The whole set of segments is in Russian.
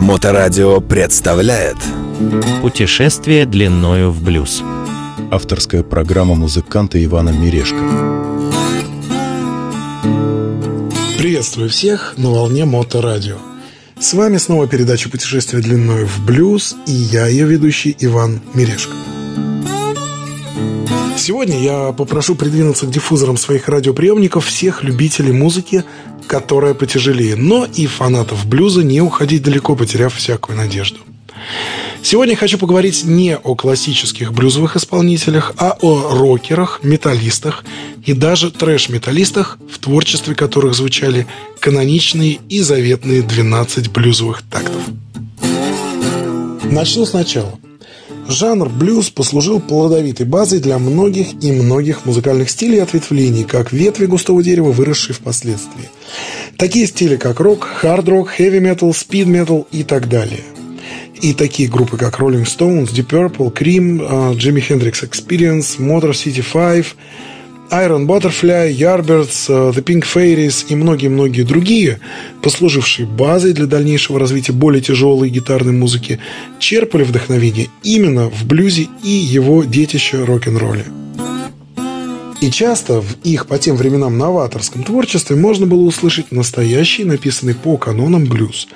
Моторадио представляет Путешествие длиною в блюз. Авторская программа музыканта Ивана Мирешко. Приветствую всех на волне Моторадио. С вами снова передача «Путешествие длиною в блюз» и я, ее ведущий Иван Мирешко. Сегодня я попрошу придвинуться к диффузорам своих радиоприемников всех любителей музыки, которая потяжелее, но и фанатов блюза не уходить далеко, потеряв всякую надежду. Сегодня хочу поговорить не о классических блюзовых исполнителях, а о рокерах, металлистах и даже трэш-металлистах, в творчестве которых звучали каноничные и заветные 12 блюзовых тактов. Начну сначала. Жанр блюз послужил плодовитой базой для многих и многих музыкальных стилей и ответвлений, как ветви густого дерева, выросшие впоследствии. Такие стили, как рок, хард-рок, хэви-метал, спид-метал и так далее. И такие группы, как Rolling Stones, Deep Purple, Cream, Jimi Hendrix Experience, Motor City 5, Iron Butterfly, Yardbirds, uh, The Pink Fairies и многие-многие другие, послужившие базой для дальнейшего развития более тяжелой гитарной музыки, черпали вдохновение именно в блюзе и его детище рок-н-ролле. И часто в их по тем временам новаторском творчестве можно было услышать настоящий, написанный по канонам блюз.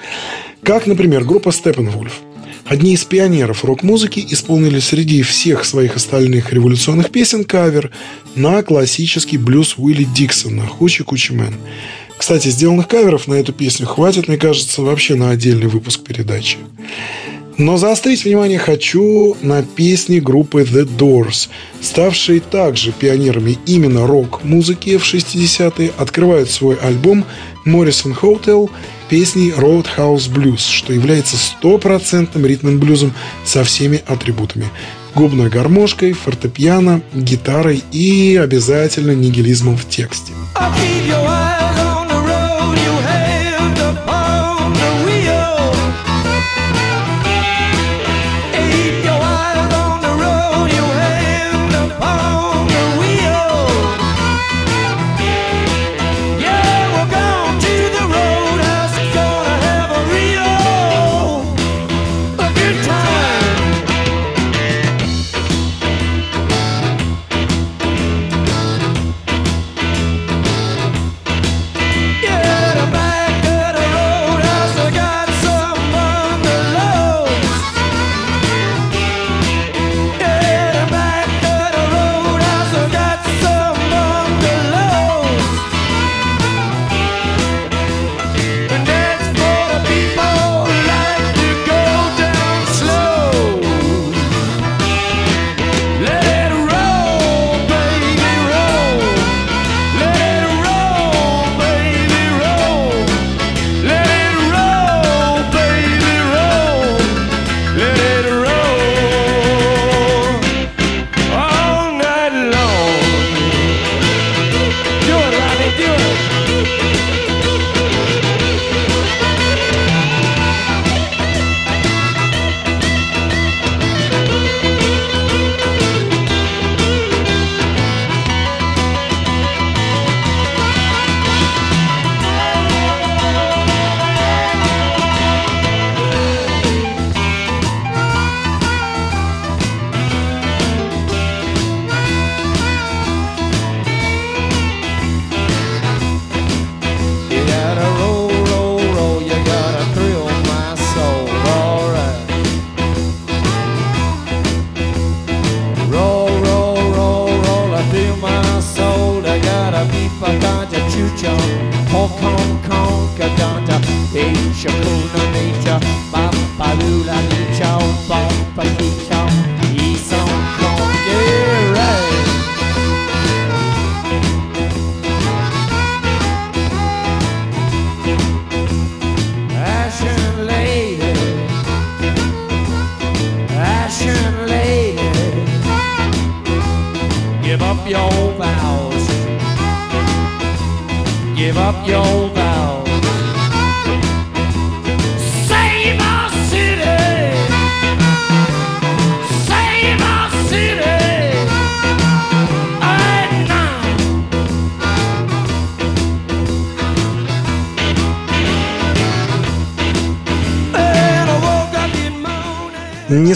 Как, например, группа Steppenwolf – Одни из пионеров рок-музыки исполнили среди всех своих остальных революционных песен кавер на классический блюз Уилли Диксона «Hoochie Coochie Man». Кстати, сделанных каверов на эту песню хватит, мне кажется, вообще на отдельный выпуск передачи. Но заострить внимание хочу на песни группы The Doors, ставшие также пионерами именно рок-музыки в 60-е, открывают свой альбом Morrison Hotel песней Roadhouse Blues, что является стопроцентным ритмом блюзом со всеми атрибутами. Губной гармошкой, фортепиано, гитарой и обязательно нигилизмом в тексте.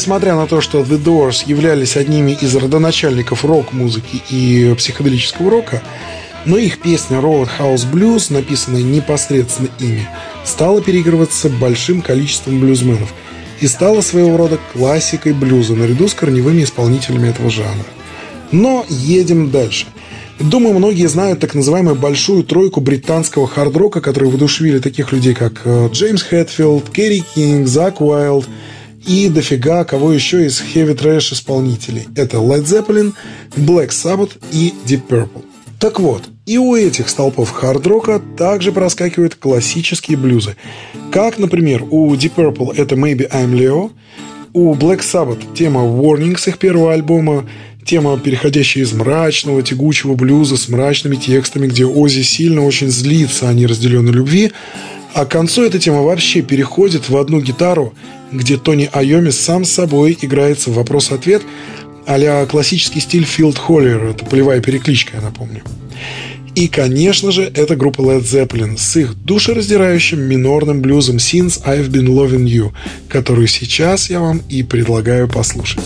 Несмотря на то, что The Doors являлись одними из родоначальников рок-музыки и психоделического рока, но их песня Roadhouse Blues, написанная непосредственно ими, стала переигрываться большим количеством блюзменов и стала своего рода классикой блюза наряду с корневыми исполнителями этого жанра. Но едем дальше. Думаю, многие знают так называемую большую тройку британского хард-рока, которые воодушевили таких людей, как э, Джеймс Хэтфилд, Керри Кинг, Зак Уайлд и дофига кого еще из heavy трэш исполнителей. Это Led Zeppelin, Black Sabbath и Deep Purple. Так вот, и у этих столпов хард-рока также проскакивают классические блюзы. Как, например, у Deep Purple это Maybe I'm Leo, у Black Sabbath тема Warning с их первого альбома, тема, переходящая из мрачного, тягучего блюза с мрачными текстами, где Ози сильно очень злится о неразделенной любви, а к концу эта тема вообще переходит в одну гитару, где Тони Айоми сам с собой играется в вопрос-ответ а классический стиль Филд Холлер. Это полевая перекличка, я напомню. И, конечно же, это группа Led Zeppelin с их душераздирающим минорным блюзом Since I've Been Loving You, которую сейчас я вам и предлагаю послушать.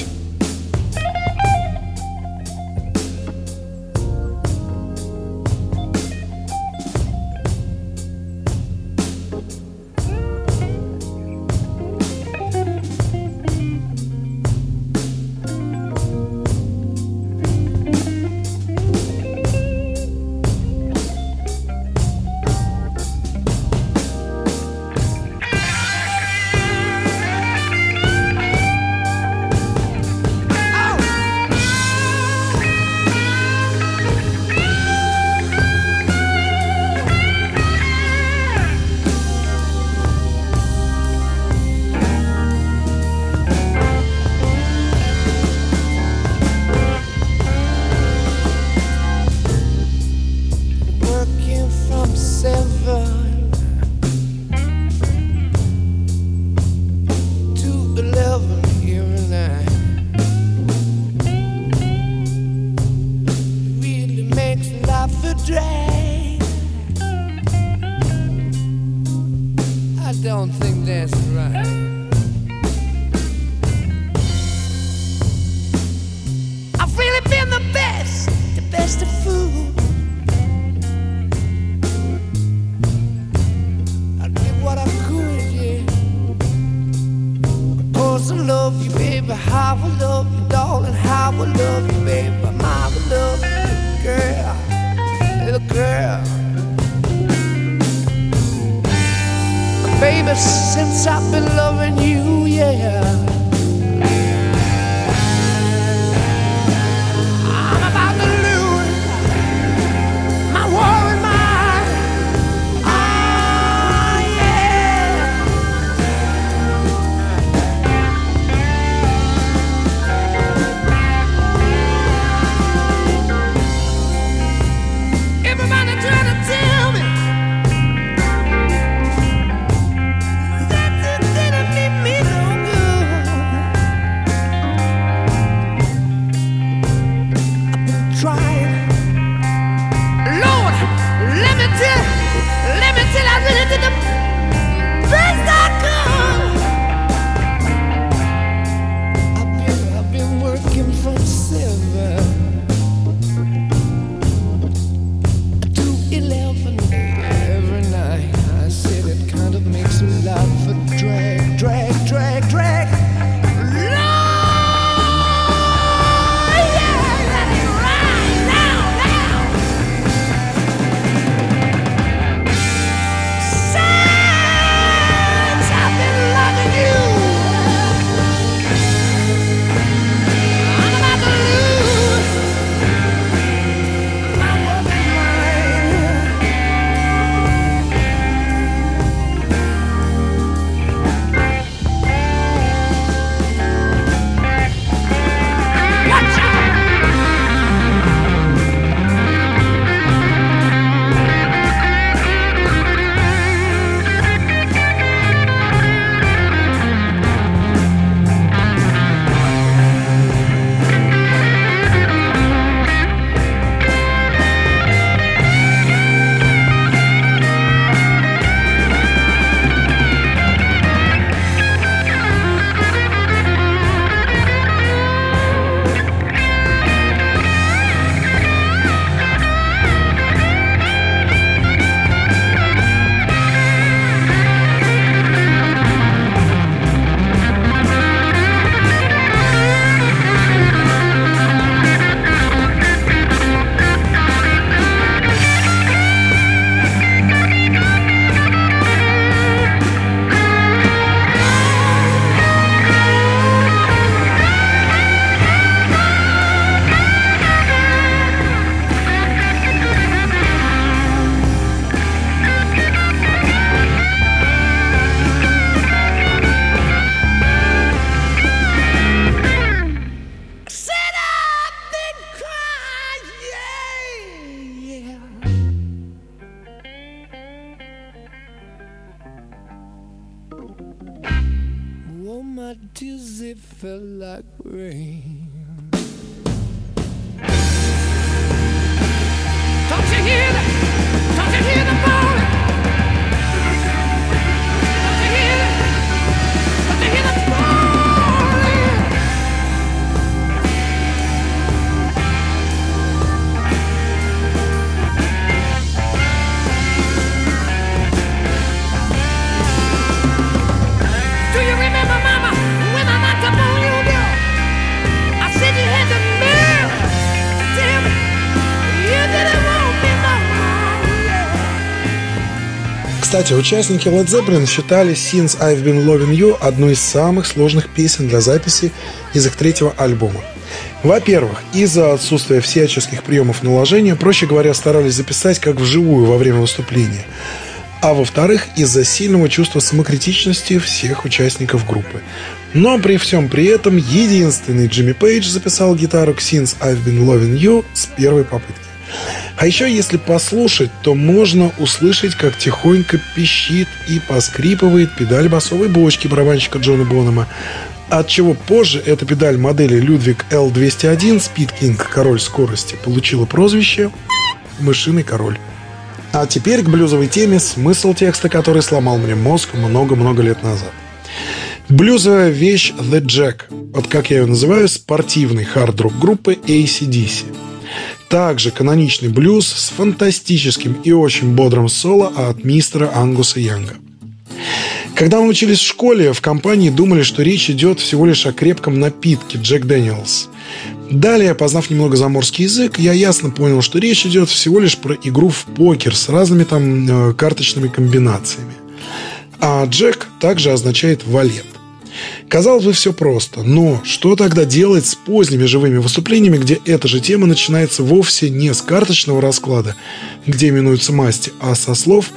Кстати, участники Led Zeppelin считали Since I've Been Loving You одной из самых сложных песен для записи из их третьего альбома. Во-первых, из-за отсутствия всяческих приемов наложения, проще говоря, старались записать как вживую во время выступления. А во-вторых, из-за сильного чувства самокритичности всех участников группы. Но при всем при этом единственный Джимми Пейдж записал гитару к Since I've Been Loving You с первой попытки. А еще, если послушать, то можно услышать, как тихонько пищит и поскрипывает педаль басовой бочки барабанщика Джона Бонома, от чего позже эта педаль модели Ludwig L201 Speed King Король скорости получила прозвище «Мышиный король». А теперь к блюзовой теме, смысл текста, который сломал мне мозг много-много лет назад. Блюзовая вещь The Jack, вот как я ее называю, спортивный хард-рок группы ACDC. Также каноничный блюз с фантастическим и очень бодрым соло от мистера Ангуса Янга. Когда мы учились в школе, в компании думали, что речь идет всего лишь о крепком напитке Джек Дэниелс. Далее, познав немного заморский язык, я ясно понял, что речь идет всего лишь про игру в покер с разными там э, карточными комбинациями. А Джек также означает валет. Казалось бы, все просто, но что тогда делать с поздними живыми выступлениями, где эта же тема начинается вовсе не с карточного расклада, где именуются масти, а со слов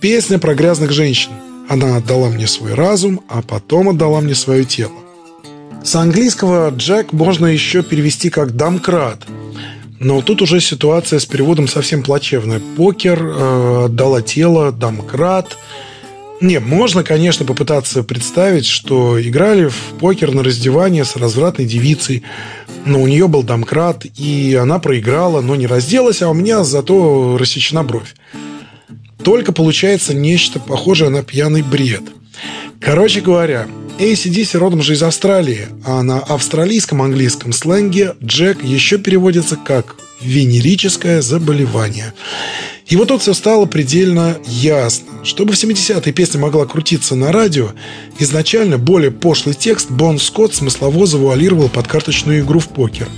«песня про грязных женщин». Она отдала мне свой разум, а потом отдала мне свое тело. С английского «Джек» можно еще перевести как «домкрат». Но тут уже ситуация с переводом совсем плачевная. Покер, э, отдала тело, домкрат. Не, можно, конечно, попытаться представить, что играли в покер на раздевание с развратной девицей, но у нее был домкрат, и она проиграла, но не разделась, а у меня зато рассечена бровь. Только получается нечто похожее на пьяный бред. Короче говоря, ACDC родом же из Австралии, а на австралийском английском сленге Джек еще переводится как «венерическое заболевание». И вот тут все стало предельно ясно. Чтобы в 70-е песня могла крутиться на радио, изначально более пошлый текст Бон Скотт смыслово завуалировал под карточную игру в покер.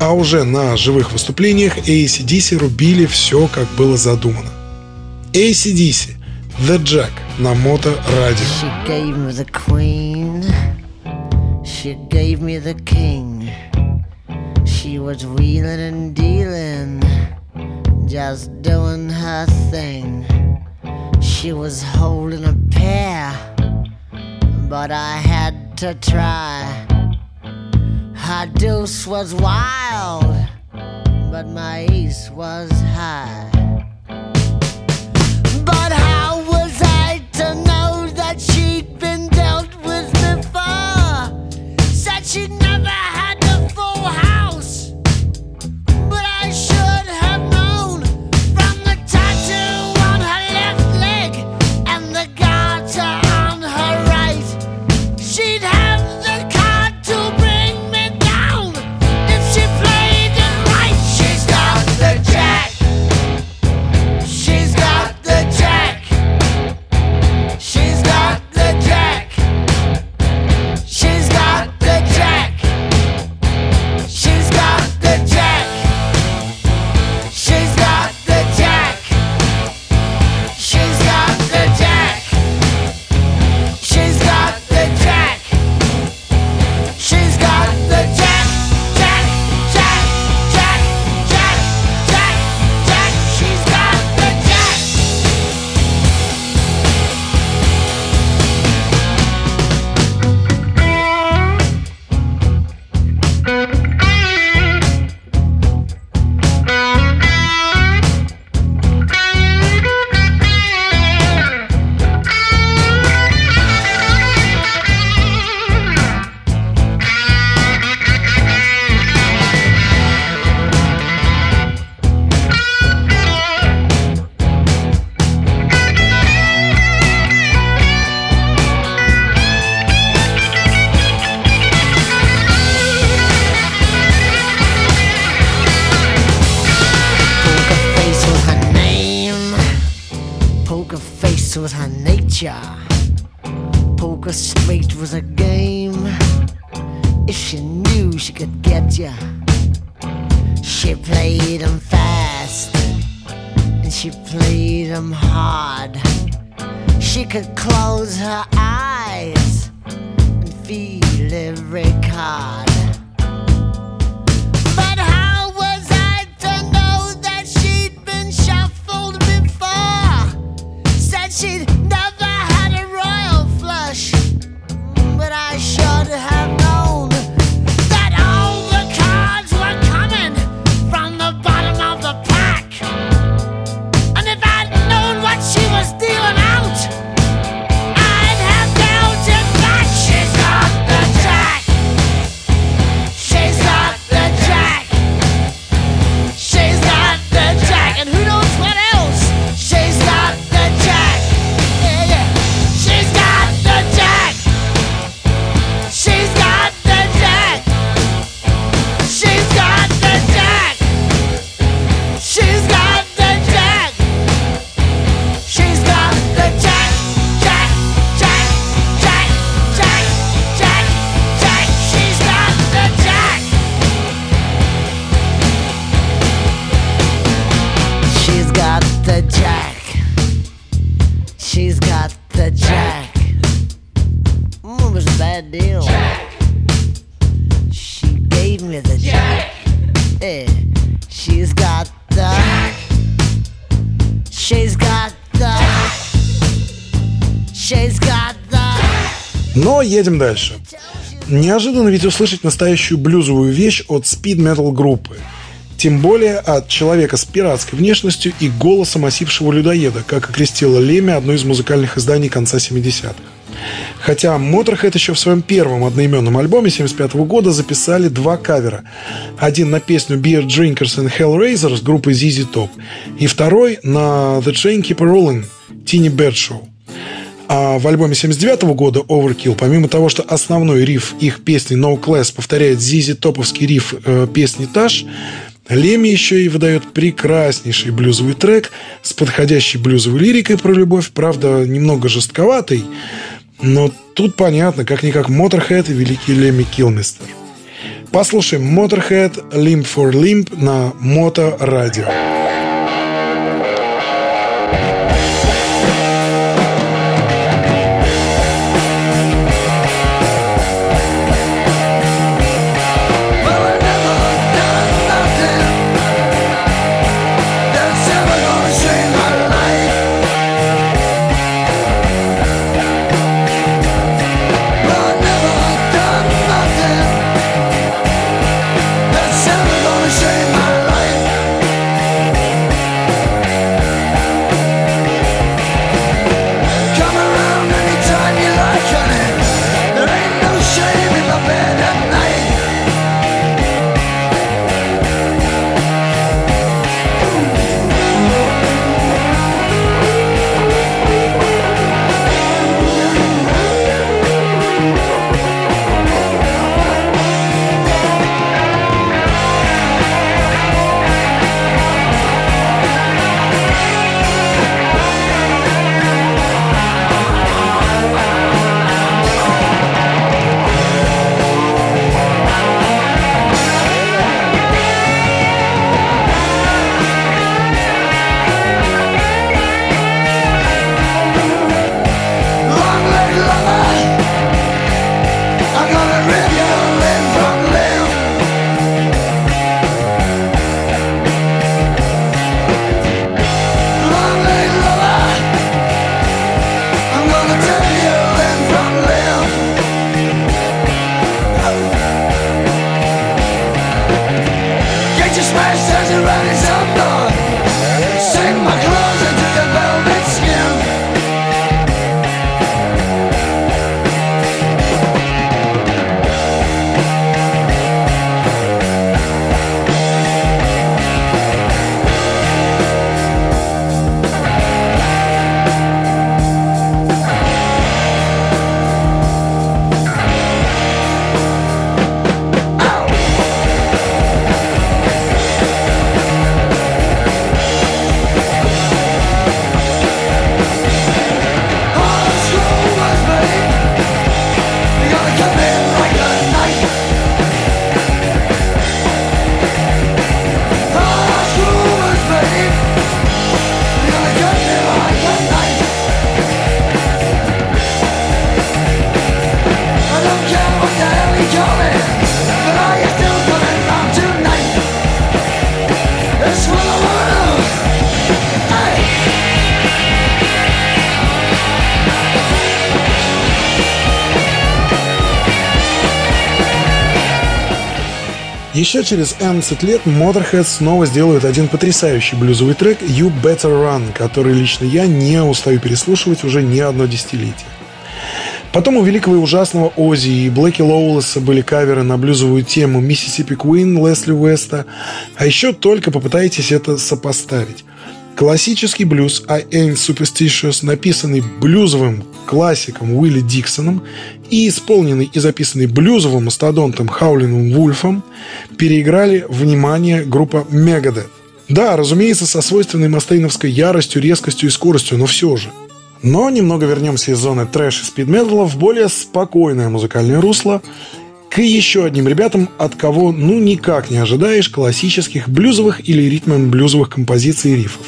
А уже на живых выступлениях ACDC рубили все, как было задумано. ACDC The Jack на Моторадио. She gave me the queen. She gave me the king. She was wheeling and dealing, just doing her thing. She was holding a pair, but I had to try. Her deuce was wild, but my ace was high. But how was I to know that she'd Poker straight was a game. If she knew she could get ya, she played 'em fast and she played 'em hard. She could close her eyes and feel every card. Едем дальше. Неожиданно ведь услышать настоящую блюзовую вещь от спид-метал группы. Тем более от человека с пиратской внешностью и голосом осипшего людоеда, как окрестила Леми одно из музыкальных изданий конца 70-х. Хотя Motorhead еще в своем первом одноименном альбоме 75 года записали два кавера. Один на песню Beer Drinkers and Hellraisers группы ZZ Top, и второй на The Train Keep Rolling Bird Show. А в альбоме 79 года Overkill, помимо того, что основной риф их песни No Class повторяет Зизи топовский риф э, песни Таш, Леми еще и выдает прекраснейший блюзовый трек с подходящей блюзовой лирикой про любовь, правда, немного жестковатый, но тут понятно, как-никак Motorhead и великий Леми Килмистер. Послушаем Motorhead Limp for Limp на Мото Радио. Еще через 11 лет Motorhead снова сделают один потрясающий блюзовый трек «You Better Run», который лично я не устаю переслушивать уже не одно десятилетие. Потом у великого и ужасного Ози и Блэки Лоулеса были каверы на блюзовую тему Mississippi Queen Лесли Уэста. А еще только попытайтесь это сопоставить. Классический блюз I Ain't Superstitious, написанный блюзовым классиком Уилли Диксоном и исполненный и записанный блюзовым мастодонтом Хаулином Вульфом, переиграли, внимание, группа Megadeth. Да, разумеется, со свойственной мастейновской яростью, резкостью и скоростью, но все же – но немного вернемся из зоны трэш и спидметала в более спокойное музыкальное русло к еще одним ребятам, от кого ну никак не ожидаешь классических блюзовых или ритм-блюзовых композиций и рифов.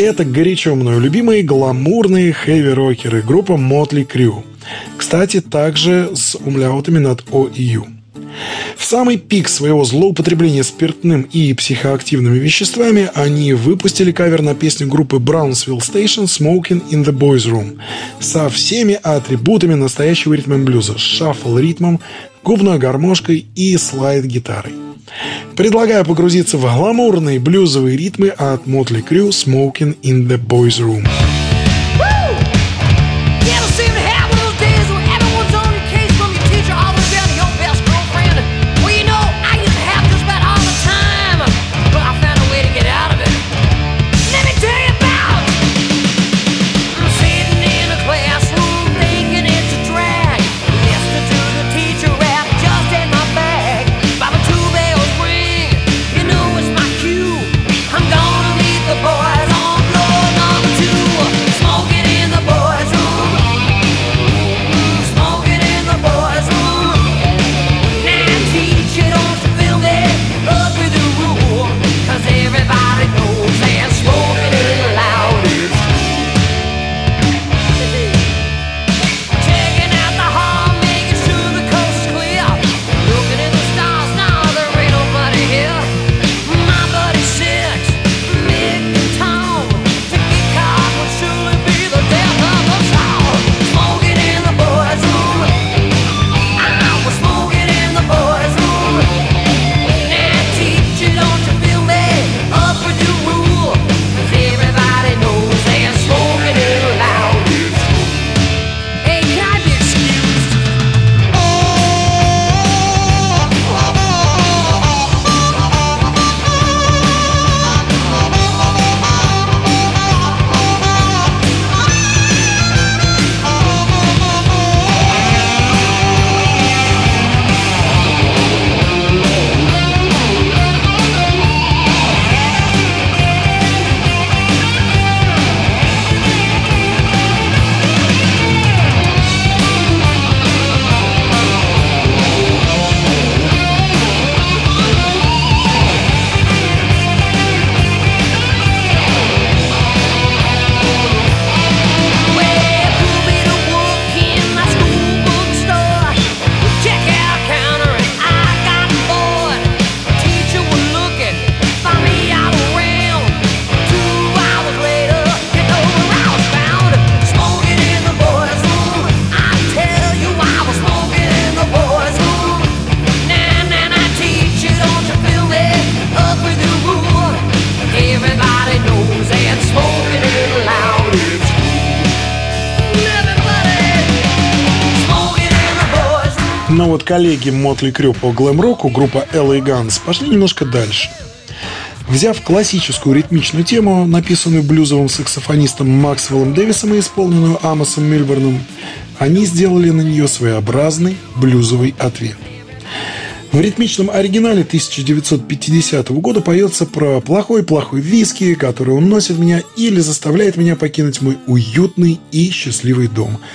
Это горячо мною любимые гламурные хэви-рокеры группа Motley Crue. Кстати, также с умляутами над О и Ю. В самый пик своего злоупотребления спиртным и психоактивными веществами они выпустили кавер на песню группы Brownsville Station «Smoking in the Boys Room» со всеми атрибутами настоящего ритма блюза, шаффл-ритмом, губной гармошкой и слайд-гитарой. Предлагаю погрузиться в гламурные блюзовые ритмы от Motley Crue «Smoking in the Boys Room». Коллеги Мотли Крю по глэм-року, группа LA Guns, пошли немножко дальше. Взяв классическую ритмичную тему, написанную блюзовым саксофонистом Максвеллом Дэвисом и исполненную Амосом Мильберном, они сделали на нее своеобразный блюзовый ответ. В ритмичном оригинале 1950 года поется про плохой-плохой виски, который уносит меня или заставляет меня покинуть мой уютный и счастливый дом –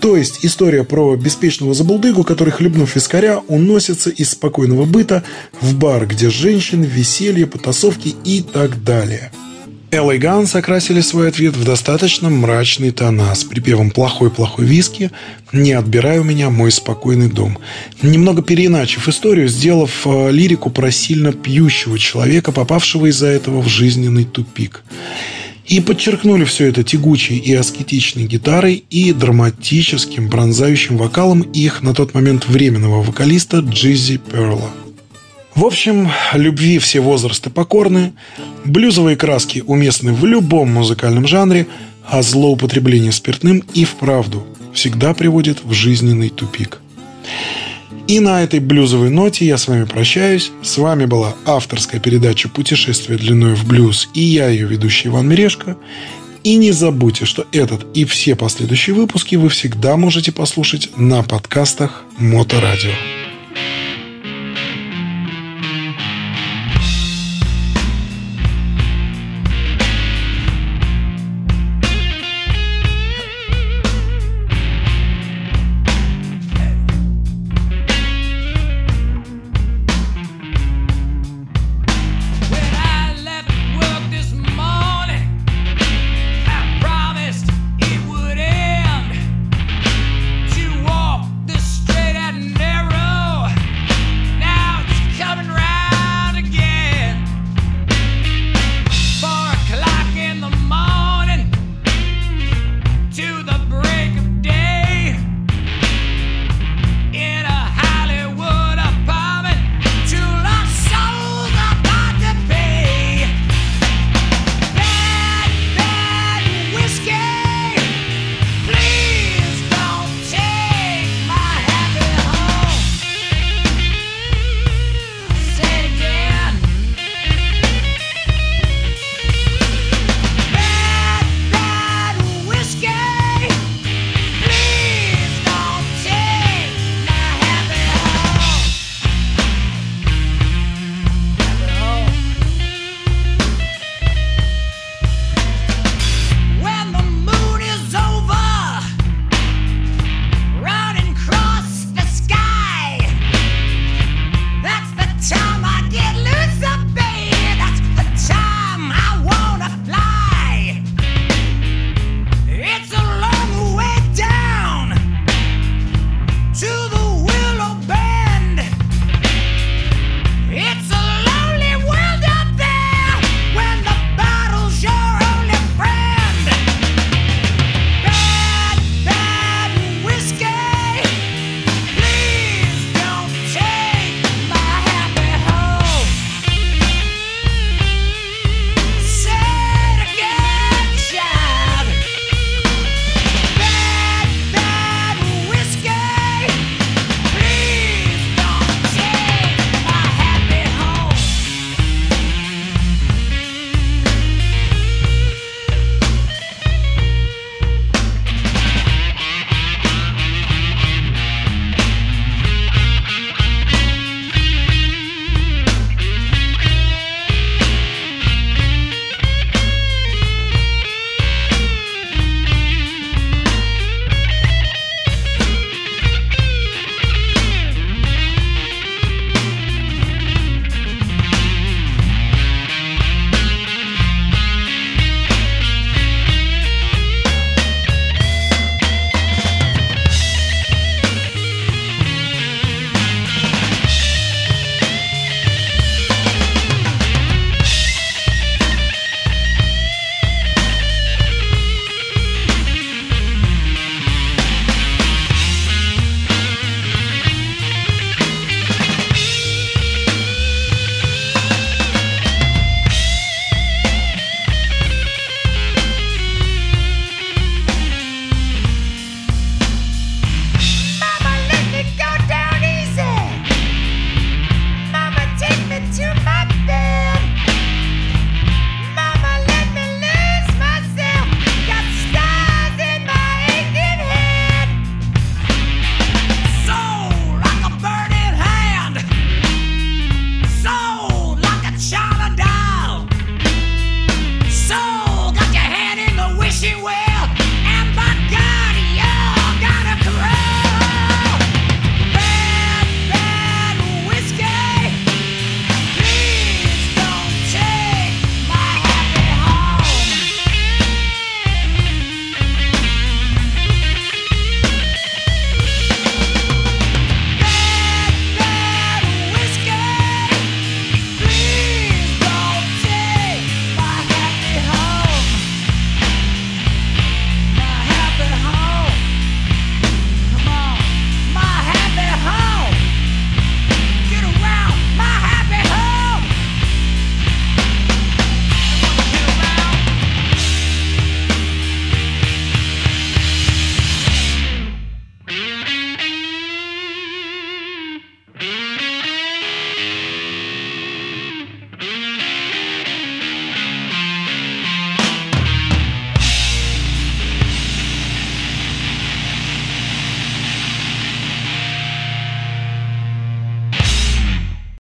то есть история про беспечного забулдыгу, который, хлебнув вискаря, уносится из спокойного быта в бар, где женщины, веселье, потасовки и так далее. Элла и Ганс окрасили свой ответ в достаточно мрачный тона с припевом «плохой-плохой виски», «Не отбирай у меня мой спокойный дом». Немного переиначив историю, сделав э, лирику про сильно пьющего человека, попавшего из-за этого в жизненный тупик. И подчеркнули все это тягучей и аскетичной гитарой и драматическим бронзающим вокалом их на тот момент временного вокалиста Джизи Перла. В общем, любви все возрасты покорны, блюзовые краски уместны в любом музыкальном жанре, а злоупотребление спиртным и вправду всегда приводит в жизненный тупик. И на этой блюзовой ноте я с вами прощаюсь. С вами была авторская передача «Путешествие длиной в блюз» и я, ее ведущий Иван Мирешко. И не забудьте, что этот и все последующие выпуски вы всегда можете послушать на подкастах Моторадио.